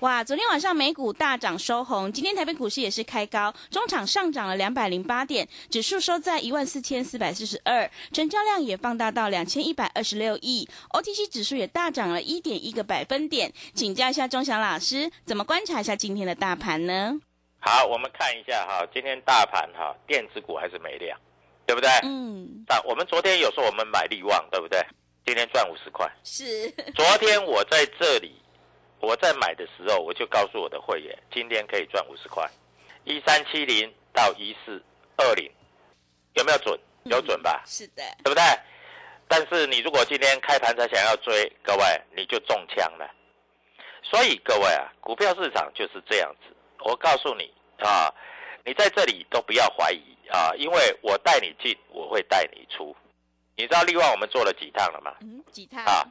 哇，昨天晚上美股大涨收红，今天台北股市也是开高，中场上涨了两百零八点，指数收在一万四千四百四十二，成交量也放大到两千一百二十六亿，OTC 指数也大涨了一点一个百分点。请教一下钟祥老师，怎么观察一下今天的大盘呢？好，我们看一下哈，今天大盘哈，电子股还是没量，对不对？嗯，那我们昨天有说我们买力旺，对不对？今天赚五十块。是，昨天我在这里。我在买的时候，我就告诉我的会员，今天可以赚五十块，一三七零到一四二零，有没有准？有准吧？是的，对不对？但是你如果今天开盘才想要追，各位你就中枪了。所以各位啊，股票市场就是这样子。我告诉你啊，你在这里都不要怀疑啊，因为我带你进，我会带你出。你知道利旺我们做了几趟了吗？嗯，几趟啊？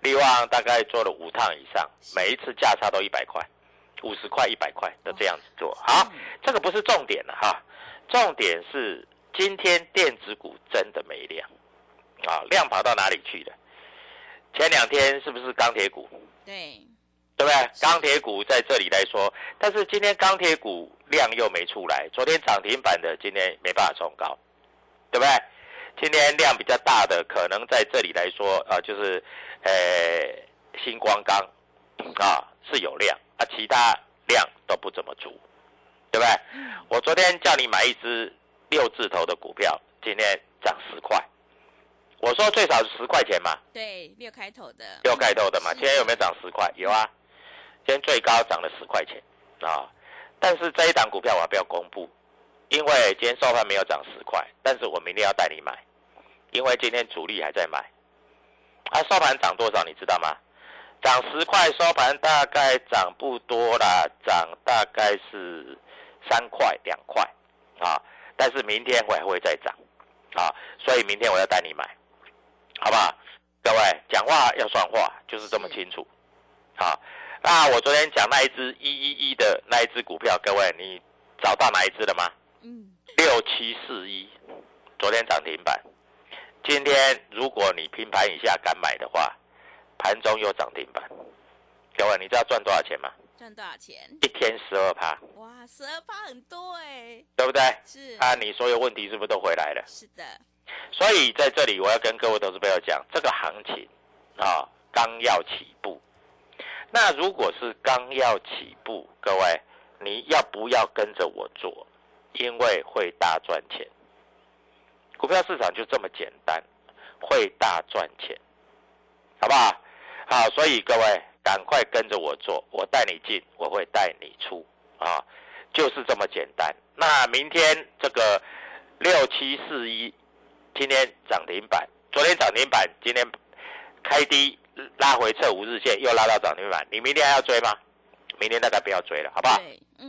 利旺大概做了五趟以上，每一次价差都一百块，五十块、一百块都这样子做。好，这个不是重点了哈，重点是今天电子股真的没量，啊，量跑到哪里去了？前两天是不是钢铁股？对，对不对？钢铁股在这里来说，但是今天钢铁股量又没出来，昨天涨停板的今天没办法冲高，对不对？今天量比较大的，可能在这里来说，啊，就是，呃，星光钢，啊是有量，啊，其他量都不怎么足，对不对？我昨天叫你买一只六字头的股票，今天涨十块，我说最少十块钱嘛，对，六开头的，六开头的嘛，今天有没有涨十块？有啊，今天最高涨了十块钱，啊，但是这一档股票我还不要公布。因为今天收盘没有涨十块，但是我明天要带你买，因为今天主力还在买。啊，收盘涨多少你知道吗？涨十块，收盘大概涨不多啦，涨大概是三块两块啊。但是明天会还会再涨啊，所以明天我要带你买，好不好？各位讲话要算话，就是这么清楚。好，那我昨天讲那一只一一一的那一只股票，各位你找到哪一只了吗？六七四一，昨天涨停板。今天如果你平盘以下敢买的话，盘中又涨停板。各位，你知道赚多少钱吗？赚多少钱？一天十二趴。哇，十二趴很多哎，对不对？是。啊，你所有问题是不是都回来了？是的。所以在这里，我要跟各位投资朋友讲，这个行情啊，刚要起步。那如果是刚要起步，各位，你要不要跟着我做？因为会大赚钱，股票市场就这么简单，会大赚钱，好不好？好，所以各位赶快跟着我做，我带你进，我会带你出，啊，就是这么简单。那明天这个六七四一，今天涨停板，昨天涨停板，今天开低拉回测五日线，又拉到涨停板，你明天还要追吗？明天大概不要追了，好不好？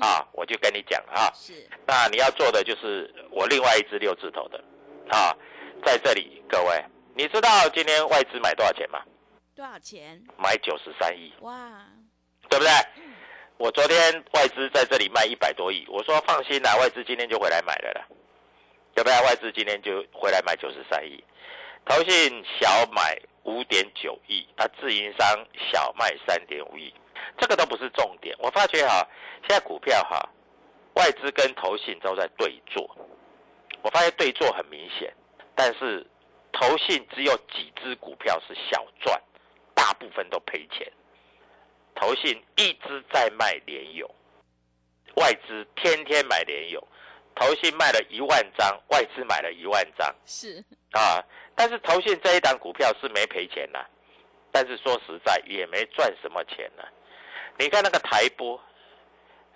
啊，我就跟你讲了啊。是。那你要做的就是我另外一只六字头的，啊，在这里各位，你知道今天外资买多少钱吗？多少钱？买九十三亿。哇，对不对？我昨天外资在这里卖一百多亿，我说放心啦，外资今天就回来买了啦，对不对？外资今天就回来买九十三亿，投信小买五点九亿，啊，自营商小卖三点五亿。这个都不是重点，我发觉哈，现在股票哈，外资跟投信都在对坐，我发现对坐很明显，但是投信只有几只股票是小赚，大部分都赔钱。投信一直在卖联友，外资天天买联友，投信卖了一万张，外资买了一万张，是啊，但是投信这一档股票是没赔钱呐，但是说实在也没赚什么钱呢。你看那个台波，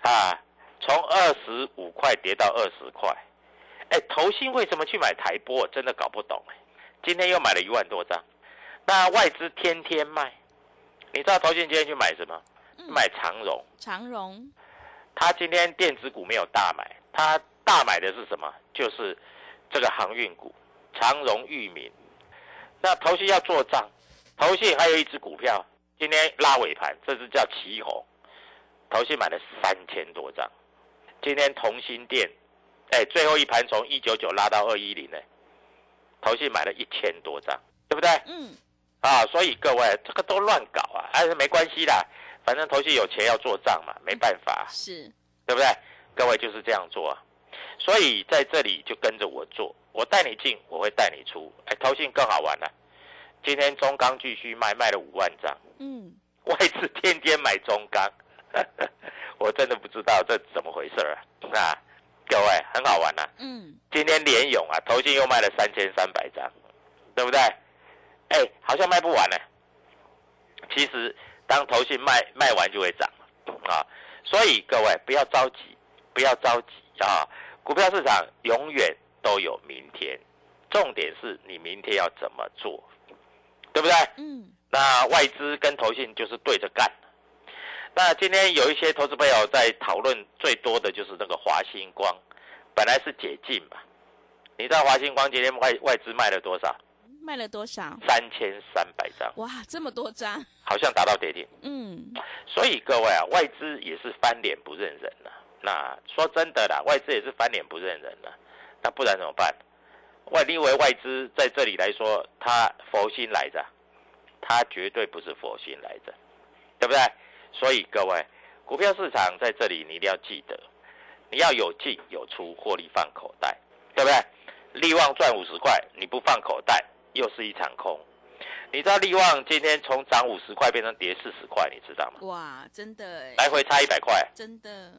啊，从二十五块跌到二十块，哎，投信为什么去买台波？真的搞不懂哎。今天又买了一万多张，那外资天天卖，你知道投信今天去买什么？买长荣。长荣，他今天电子股没有大买，他大买的是什么？就是这个航运股，长荣、裕民。那投信要做账，投信还有一只股票，今天拉尾盘，这只叫旗红，投信买了三千多张。今天同心店，哎，最后一盘从一九九拉到二一零呢，投信买了一千多张，对不对？嗯。啊，所以各位这个都乱搞啊，还是没关系的，反正投信有钱要做账嘛，没办法。是。对不对？各位就是这样做啊，所以在这里就跟着我做，我带你进，我会带你出。哎，投信更好玩了，今天中钢继续卖，卖了五万张。嗯。外资天天买中钢。我真的不知道这怎么回事啊！那各位很好玩呐。嗯。今天联勇啊，头信又卖了三千三百张，对不对？哎，好像卖不完呢。其实当头信卖卖完就会涨啊。所以各位不要着急，不要着急啊！股票市场永远都有明天，重点是你明天要怎么做，对不对？嗯。那外资跟投信就是对着干。那今天有一些投资朋友在讨论最多的就是那个华星光，本来是解禁嘛，你知道华星光今天外外资卖了多少？卖了多少？三千三百张。哇，这么多张，好像达到跌停。嗯，所以各位啊，外资也是翻脸不认人了。那说真的啦，外资也是翻脸不认人了。那不然怎么办？外因为外资在这里来说，他佛心来着？他绝对不是佛心来着，对不对？所以各位，股票市场在这里，你一定要记得，你要有进有出，获利放口袋，对不对？利旺赚五十块，你不放口袋，又是一场空。你知道利旺今天从涨五十块变成跌四十块，你知道吗？哇，真的，来回差一百块，真的，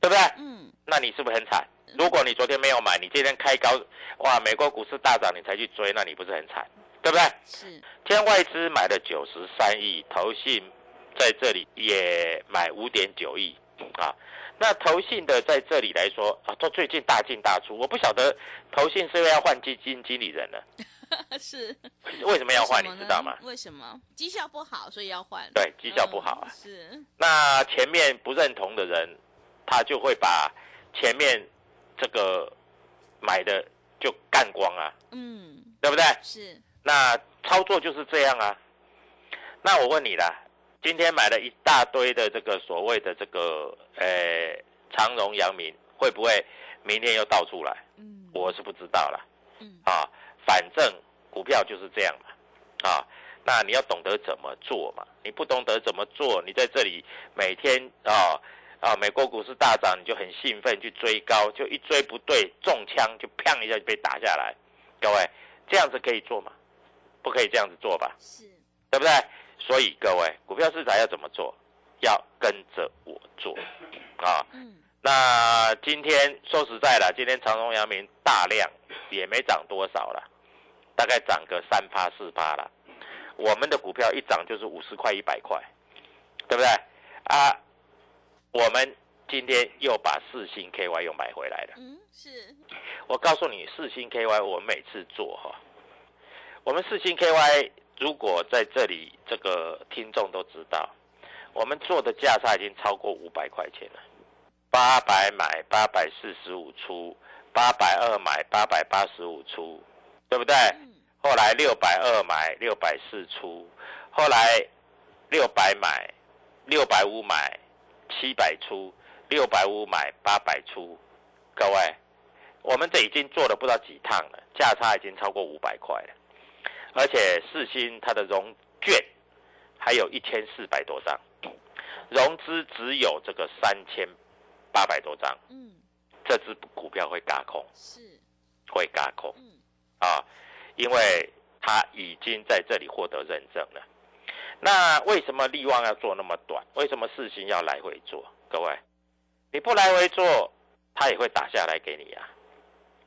对不对？嗯，那你是不是很惨？如果你昨天没有买，你今天开高，哇，美国股市大涨，你才去追，那你不是很惨？对不对？是。今天外资买了九十三亿，投信。在这里也买五点九亿啊，那投信的在这里来说啊，都最近大进大出，我不晓得投信是不是要换基金经理人了？是，为什么要换？你知道吗？为什么？绩效不好，所以要换。对，绩效不好啊。是。那前面不认同的人，他就会把前面这个买的就干光啊。嗯，对不对？是。那操作就是这样啊。那我问你啦。今天买了一大堆的这个所谓的这个呃长荣、阳明，会不会明天又倒出来？嗯，我是不知道了。嗯，啊，反正股票就是这样嘛，啊，那你要懂得怎么做嘛。你不懂得怎么做，你在这里每天啊啊，美国股市大涨，你就很兴奋去追高，就一追不对，中枪就砰一下就被打下来。各位，这样子可以做吗？不可以这样子做吧？是，对不对？所以各位，股票市场要怎么做？要跟着我做，啊，那今天说实在的，今天长荣、阳明大量也没涨多少了，大概涨个三趴四趴了。我们的股票一涨就是五十块、一百块，对不对？啊，我们今天又把四星 KY 又买回来了。嗯，是。我告诉你，四星 KY 我每次做哈，我们四星 KY。如果在这里，这个听众都知道，我们做的价差已经超过五百块钱了。八百买，八百四十五出；八百二买，八百八十五出，对不对？后来六百二买，六百四出；后来六百买，六百五买，七百出；六百五买，八百出。各位，我们这已经做了不知道几趟了，价差已经超过五百块了。而且四星它的融券还有一千四百多张，融资只有这个三千八百多张，嗯，这只股票会嘎空，是会嘎空，嗯啊，因为它已经在这里获得认证了。那为什么利旺要做那么短？为什么四星要来回做？各位，你不来回做，它也会打下来给你呀。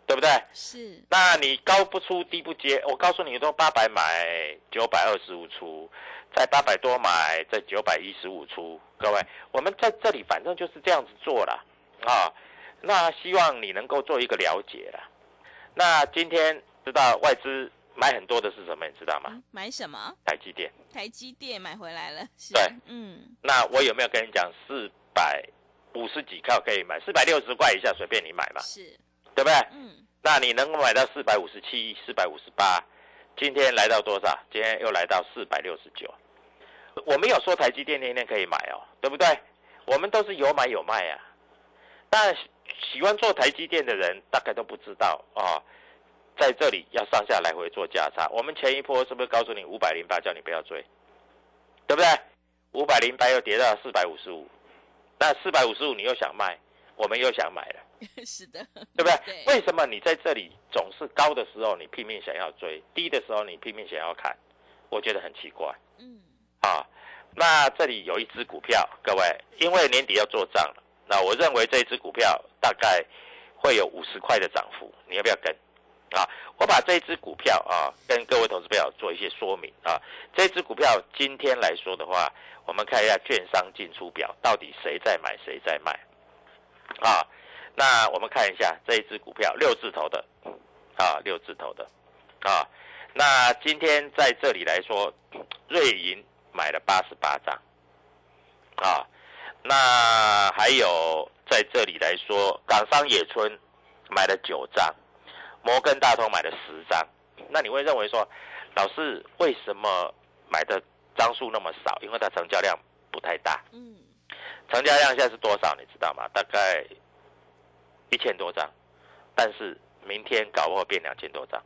对不对？是。那你高不出低不接，我告诉你，都八百买，九百二十五出，在八百多买，在九百一十五出。各位，我们在这里反正就是这样子做了啊，那希望你能够做一个了解了。那今天知道外资买很多的是什么？你知道吗？嗯买什么？台积电。台积电买回来了，是对，嗯，那我有没有跟你讲四百五十几块可以买，四百六十块以下随便你买嘛，是，对不对？嗯，那你能够买到四百五十七、四百五十八，今天来到多少？今天又来到四百六十九。我没有说台积电天天可以买哦，对不对？我们都是有买有卖啊。但喜欢做台积电的人大概都不知道啊、在这里要上下来回做价差。我们前一波是不是告诉你五百零八叫你不要追，对不对？五百零八又跌到四百五十五，那四百五十五你又想卖，我们又想买了。是的，对不对？对为什么你在这里总是高的时候你拼命想要追，低的时候你拼命想要砍？我觉得很奇怪嗯，啊。那这里有一只股票，各位，因为年底要做账了，那我认为这一只股票大概会有五十块的涨幅，你要不要跟？啊，我把这一只股票啊跟各位投资朋友做一些说明啊。这只股票今天来说的话，我们看一下券商进出表，到底谁在买谁在卖啊？那我们看一下这一只股票，六字头的啊，六字头的啊。那今天在这里来说，瑞银买了八十八张啊。那还有在这里来说，港商野村买了九张，摩根大通买了十张。那你会认为说，老师为什么买的张数那么少？因为它成交量不太大。嗯，成交量现在是多少？你知道吗？大概一千多张，但是明天搞不好变两千多张，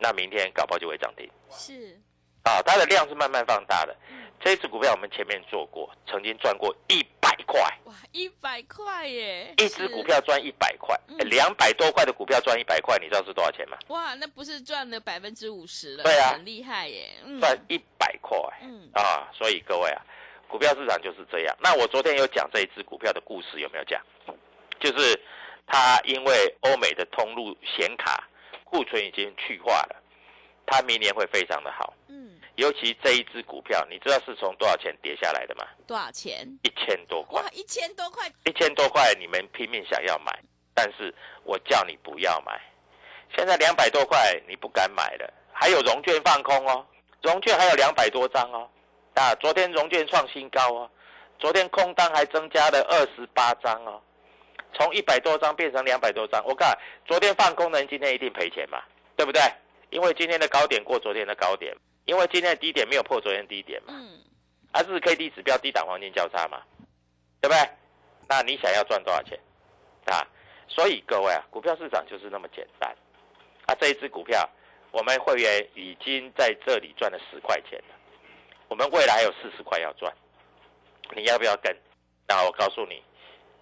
那明天搞不好就会涨停是，啊！它的量是慢慢放大的。这一只股票我们前面做过，曾经赚过一百块，哇，一百块耶，一只股票赚一百块嗯，两百多块的股票赚一百块，你知道是多少钱吗？哇，那不是赚了百分之五十了，对啊很厉害耶，嗯，赚一百块嗯，啊！所以各位啊，股票市场就是这样。那我昨天有讲这一只股票的故事，有没有讲？就是它因为欧美的通路显卡库存已经去化了，它明年会非常的好。嗯，尤其这一只股票，你知道是从多少钱跌下来的吗？多少钱？一千多块哇，，一千多块，一千多块，你们拼命想要买，但是我叫你不要买。现在两百多块，你不敢买了。还有融券放空哦，融券还有两百多张哦。啊，昨天融券创新高哦，昨天空单还增加了二十八张哦，从一百多张变成两百多张。我看昨天放空的人今天一定赔钱嘛，对不对？因为今天的高点过昨天的高点，因为今天的低点没有破昨天低点嘛。嗯，啊，日 K D 指标低档黄金交叉嘛，对不对？那你想要赚多少钱啊？所以各位啊，股票市场就是那么简单。啊，这一只股票，我们会员已经在这里赚了十块钱了，我们未来还有四十块要赚，你要不要跟？那我告诉你，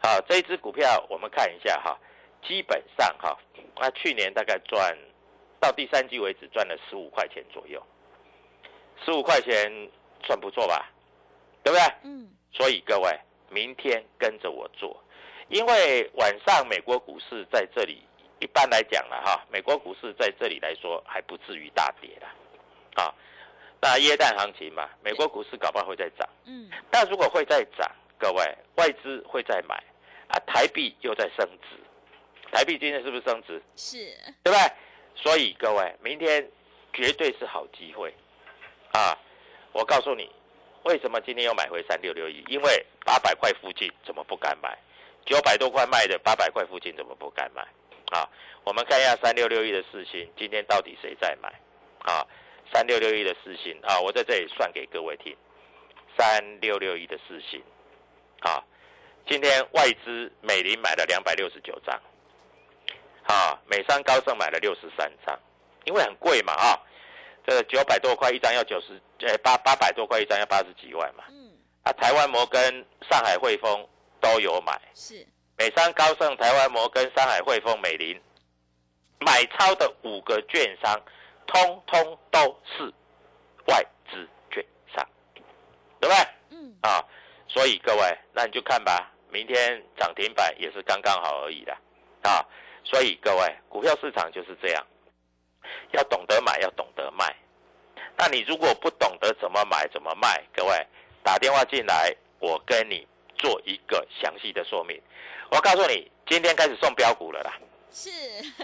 好，这一只股票我们看一下哈，基本上哈，那去年大概赚到第三季为止赚了十五块钱左右，十五块钱算不错吧？对不对？嗯，所以各位，明天跟着我做，因为晚上美国股市在这里，一般来讲了哈，美国股市在这里来说还不至于大跌的，啊，那耶诞行情嘛，美国股市搞不好会再涨，嗯，但如果会再涨，各位外资会再买，啊，台币又在升值，台币今天是不是升值？是，对不对？所以各位，明天绝对是好机会啊！我告诉你，为什么今天又买回三六六一？因为八百块附近怎么不敢买？九百多块卖的，八百块附近怎么不敢买？啊，我们看一下三六六一的四星，今天到底谁在买？啊，三六六一的四星啊，我在这里算给各位听，三六六一的四星，啊，今天外资美林买了两百六十九张。啊，美商高盛买了六十三张，因为很贵嘛啊，这个九百多块一张要九十，呃八八百多块一张要八十几万嘛。嗯，啊，台湾摩根、上海汇丰都有买，是，美商高盛、台湾摩根、上海汇丰、美林买超的五个券商，通通都是外资券商，对不对？嗯，啊，所以各位，那你就看吧，明天涨停板也是刚刚好而已的啊。所以各位，股票市场就是这样，要懂得买，要懂得卖。那你如果不懂得怎么买怎么卖，各位打电话进来，我跟你做一个详细的说明。我告诉你，今天开始送标股了啦，是，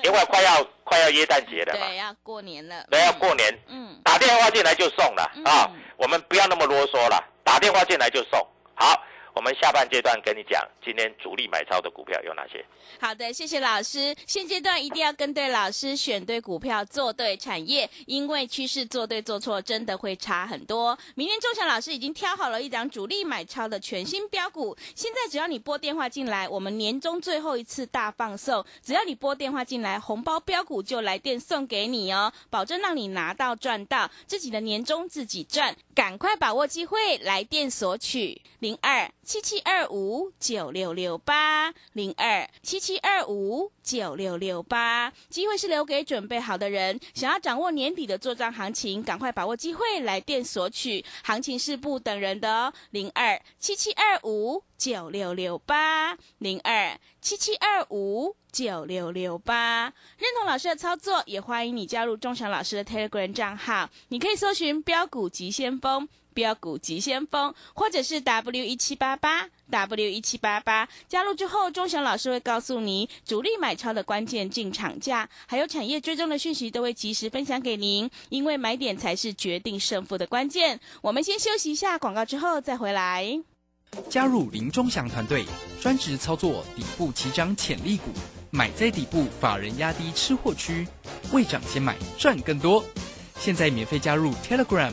因为快要快要耶诞节了嘛对，，要过年了，对，要嗯过年，嗯，打电话进来就送了嗯啊！我们不要那么啰嗦了，打电话进来就送。好，我们下半阶段跟你讲，今天主力买超的股票有哪些？好的，谢谢老师。现阶段一定要跟对老师，选对股票，做对产业，因为趋势做对做错真的会差很多。明天钟祥老师已经挑好了一档主力买超的全新标股，现在只要你拨电话进来，我们年终最后一次大放送，只要你拨电话进来，红包标股就来电送给你哦，保证让你拿到赚到，自己的年终自己赚，赶快把握机会，来电索取零二七七二五九六六八零二七七二五九六六八，机会是留给准备好的人。想要掌握年底的做账行情，赶快把握机会，来电索取。行情是不等人的哦，零二七七二五九六六八零二七七二五九六六八。认同老师的操作，也欢迎你加入钟祥老师的 Telegram 账号，你可以搜寻标股急先锋。标股急先锋，或者是 W 一七八八 W 一七八八，加入之后，钟祥老师会告诉你主力买超的关键进场价，还有产业追踪的讯息，都会及时分享给您。因为买点才是决定胜负的关键。我们先休息一下广告，之后再回来。加入林钟祥团队，专职操作底部起涨潜力股，买在底部，法人压低吃货区，未涨先买赚更多。现在免费加入 Telegram，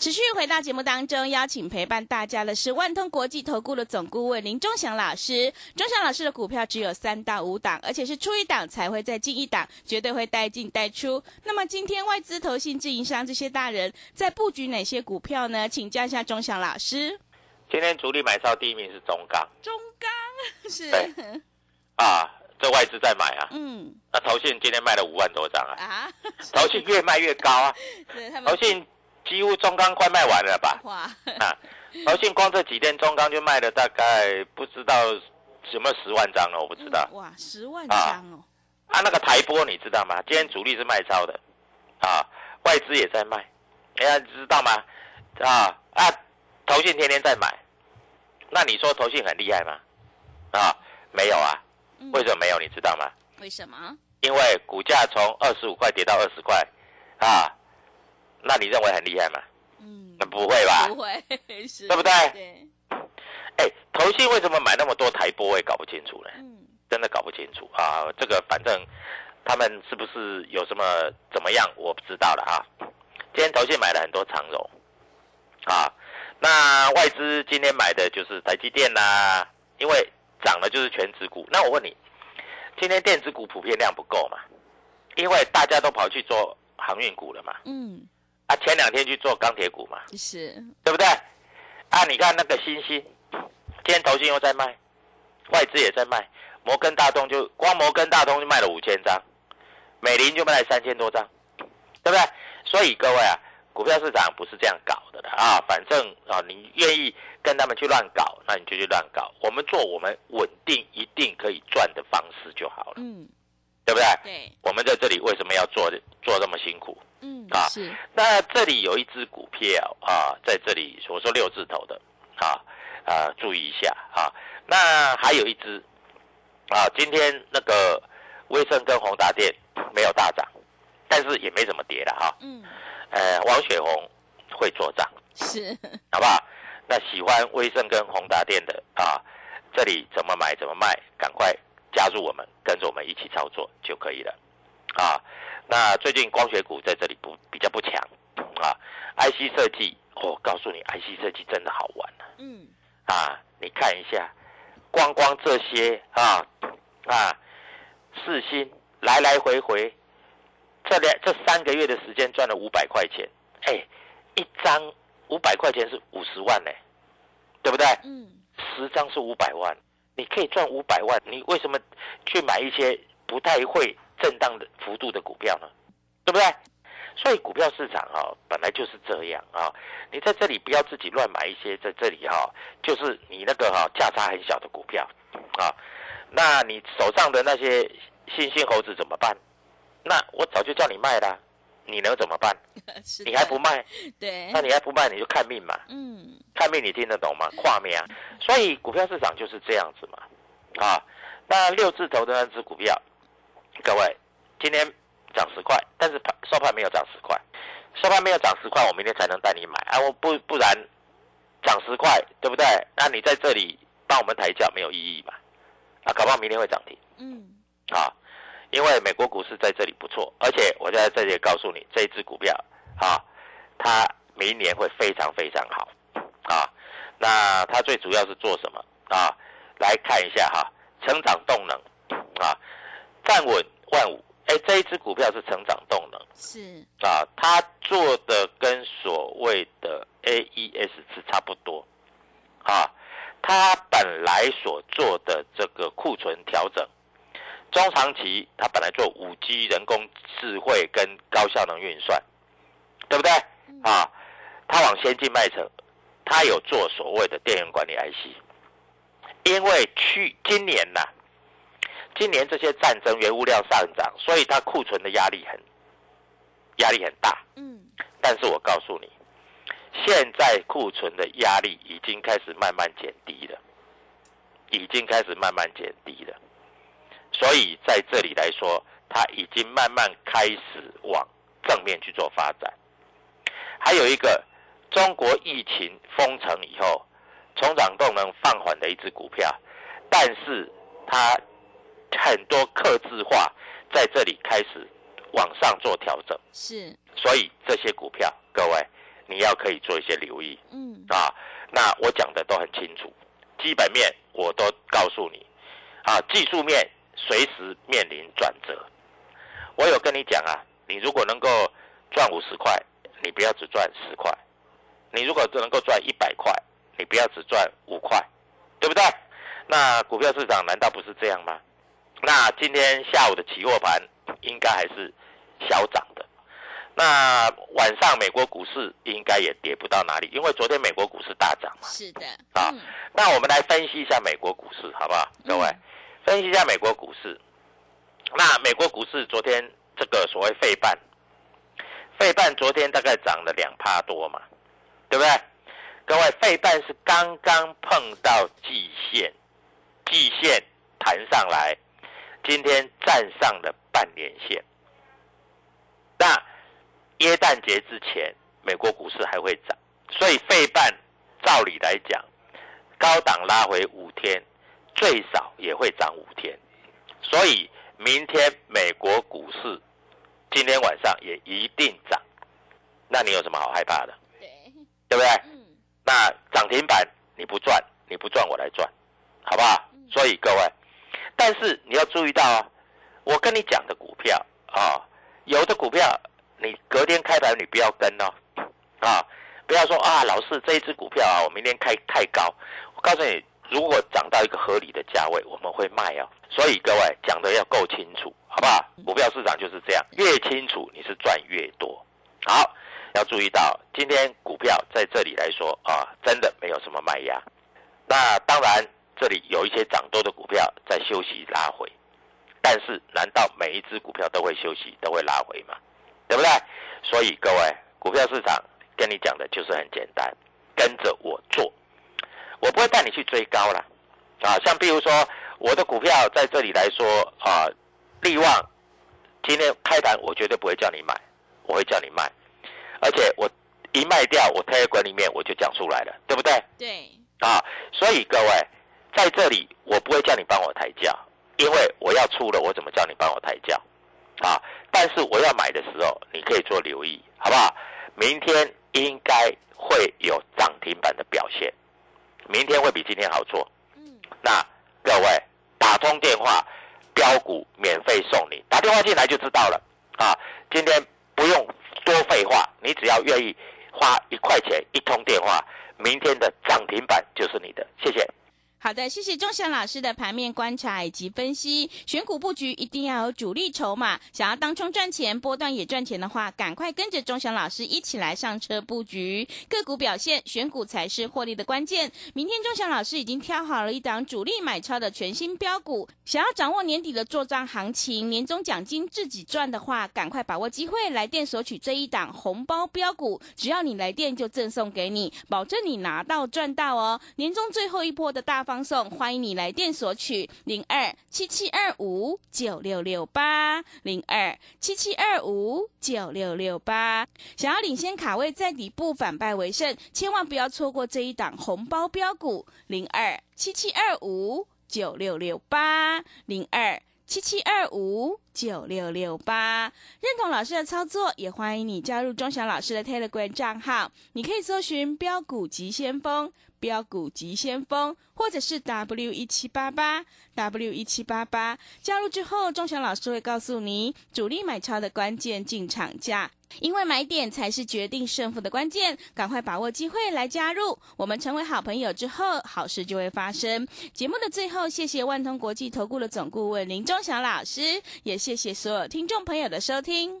持续回到节目当中，邀请陪伴大家的是万通国际投顾的总顾问林忠祥老师。忠祥老师的股票只有三到五档，而且是出一档才会再进一档，绝对会带进带出。那么今天外资、投信、自营商这些大人在布局哪些股票呢？请教一下忠祥老师。今天主力买超第一名是中钢中钢是，对 啊，这外资在买啊，嗯那投信今天卖了五万多张啊，啊，投信越卖越高啊，是他们投信几乎中钢快卖完了吧？哇，啊，投信光这几天中钢就卖了大概不知道有没有十万张了，我不知道。哇，十万张哦，啊，那个台波你知道吗？今天主力是卖超的，啊，外资也在卖，哎呀，知道吗？啊啊，投信天天在买，那你说投信很厉害吗？啊，没有啊，嗯为什么没有？你知道吗？为什么？因为股价从二十五块跌到二十块，啊，那你认为很厉害吗？嗯那，不会吧？不会 是，对不对对，哎，投信为什么买那么多台波？我也搞不清楚呢。嗯真的搞不清楚啊！这个反正他们是不是有什么怎么样，我不知道了啊。今天投信买了很多长荣啊，那外资今天买的就是台积电啦、因为涨的就是全指股。那我问你，今天电子股普遍量不够嘛？因为大家都跑去做航运股了嘛？嗯，啊，前两天去做钢铁股嘛，是，对不对？啊，你看那个星星，今天投信又在卖，外资也在卖，摩根大通就光摩根大通就卖了五千张，美林就卖了三千多张，对不对？所以各位啊，股票市场不是这样搞的的啊，反正啊，你愿意跟他们去乱搞，那你就去乱搞。我们做我们稳定一定可以赚的方式就好了，嗯，对不对？对，我们在这里为什么要做做这么辛苦？嗯，啊是，那这里有一只股票啊，在这里我说六字头的啊啊，注意一下啊。那还有一只啊，今天那个威盛跟宏达电没有大涨，但是也没怎么跌了哈。嗯，呃，王雪红会做账，是，好不好？那喜欢威盛跟宏达电的啊，这里怎么买怎么卖，赶快加入我们，跟着我们一起操作就可以了啊。那最近光学股在这里不比较不强啊，IC 设计，我、告诉你，IC 设计真的好玩啊嗯，啊！你看一下，光光这些啊啊，四星来来回回，这两这三个月的时间赚了五百块钱，哎，一张五百块钱是五十万呢，对不对？嗯，十张是五百万，你可以赚五百万，你为什么去买一些不太会震荡的幅度的股票呢？对不对？所以股票市场哈、本来就是这样啊。你在这里不要自己乱买一些，在这里哈、就是你那个哈、价差很小的股票啊。那你手上的那些新兴猴子怎么办？那我早就叫你卖了，你能怎么办？你还不卖？对那，你还不卖，你就看命嘛。嗯，看命你听得懂吗？跨命啊！所以股票市场就是这样子嘛，啊，那六字头的那只股票，各位今天涨十块，但是盘收盘没有涨十块，收盘没有涨十块，我明天才能带你买啊！我不不然涨十块，对不对？那你在这里帮我们抬价没有意义嘛？啊，搞不好明天会涨停嗯，啊！因为美国股市在这里不错，而且我在这里告诉你，这一只股票啊，它明年会非常非常好啊。那它最主要是做什么啊？来看一下哈，成长动能啊，站稳万五。哎，这一只股票是成长动能是，啊，它做的跟所谓的 AES 是差不多啊。它本来所做的这个库存调整，中长期它本来做五 G 人工智慧跟高效能运算，对不对啊？它往先进迈程，它有做所谓的电源管理 IC，因为去今年呐、今年这些战争原物料上涨，所以它库存的压力很压力很大。嗯，但是我告诉你，现在库存的压力已经开始慢慢减低了，已经开始慢慢减低了。所以在这里来说，它已经慢慢开始往正面去做发展。还有一个，中国疫情封城以后，成长动能放缓的一只股票，但是它很多克制化在这里开始往上做调整。是，所以这些股票，各位你要可以做一些留意嗯，啊。那我讲的都很清楚，基本面我都告诉你啊，技术面随时面临转折。我有跟你讲啊，你如果能够赚五十块，你不要只赚十块；你如果能够赚一百块，你不要只赚五块，对不对？那股票市场难道不是这样吗？那今天下午的期货盘应该还是小涨的。那晚上美国股市应该也跌不到哪里，因为昨天美国股市大涨嘛。是的，啊嗯，那我们来分析一下美国股市，好不好？各位，分析一下美国股市。那美国股市昨天这个所谓费半，费半昨天大概涨了两趴多嘛，对不对？各位，费半是刚刚碰到季线，季线弹上来，今天站上了半年线。那耶诞节之前，美国股市还会涨，所以费半照理来讲，高档拉回五天，最少也会涨五天。所以明天美国股市今天晚上也一定涨，那你有什么好害怕的？对，对不对？嗯，那涨停板你不赚，你不赚我来赚，好不好？所以各位，但是你要注意到啊，我跟你讲的股票啊、有的股票你隔天开盘你不要跟哦，啊，不要说啊，老师这一只股票啊，我明天开太高，我告诉你，如果涨到一个合理的价位，我们会卖哦。所以各位讲的要够清楚，好不好？股票市场就是这样，越清楚你是赚越多。好，要注意到今天股票在这里来说啊，真的没有什么卖压。那当然，这里有一些涨多的股票在休息拉回，但是难道每一只股票都会休息、都会拉回吗？对不对？所以各位，股票市场跟你讲的就是很简单，跟着我做，我不会带你去追高了。啊，像比如说我的股票在这里来说啊，利旺今天开盘我绝对不会叫你买，我会叫你卖，而且我一卖掉，我 Telegram 里面我就讲出来了，对不对？对，啊，所以各位在这里我不会叫你帮我抬价，因为我要出了，我怎么叫你帮我抬价？啊，但是我要买的时候，你可以做留意，好不好？明天应该会有涨停板的表现，明天会比今天好做。嗯，那各位打通电话，标股免费送你，打电话进来就知道了啊。今天不用多废话，你只要愿意花一块钱一通电话，明天的涨停板就是你的。谢谢。好的，谢谢钟祥老师的盘面观察以及分析。选股布局一定要有主力筹码，想要当冲赚钱、波段也赚钱的话，赶快跟着钟祥老师一起来上车布局个股表现，选股才是获利的关键。明天钟祥老师已经挑好了一档主力买超的全新标股，想要掌握年底的做账行情、年终奖金自己赚的话，赶快把握机会来电索取这一档红包标股，只要你来电就赠送给你，保证你拿到赚到哦。年终最后一波的大。放送，欢迎你来电索取零二七七二五九六六八零二七七二五九六六八。想要领先卡位，在底部反败为胜，千万不要错过这一档红包标股零二七七二五九六六八零二七七二五九六六八。认同老师的操作，也欢迎你加入钟祥老师的 Telegram 账号，你可以搜寻标股急先锋。标股急先锋，或者是 W 一七八八 W 一七八八，加入之后，钟祥老师会告诉你主力买超的关键进场价，因为买点才是决定胜负的关键，赶快把握机会来加入，我们成为好朋友之后，好事就会发生。节目的最后，谢谢万通国际投顾的总顾问林钟祥老师，也谢谢所有听众朋友的收听。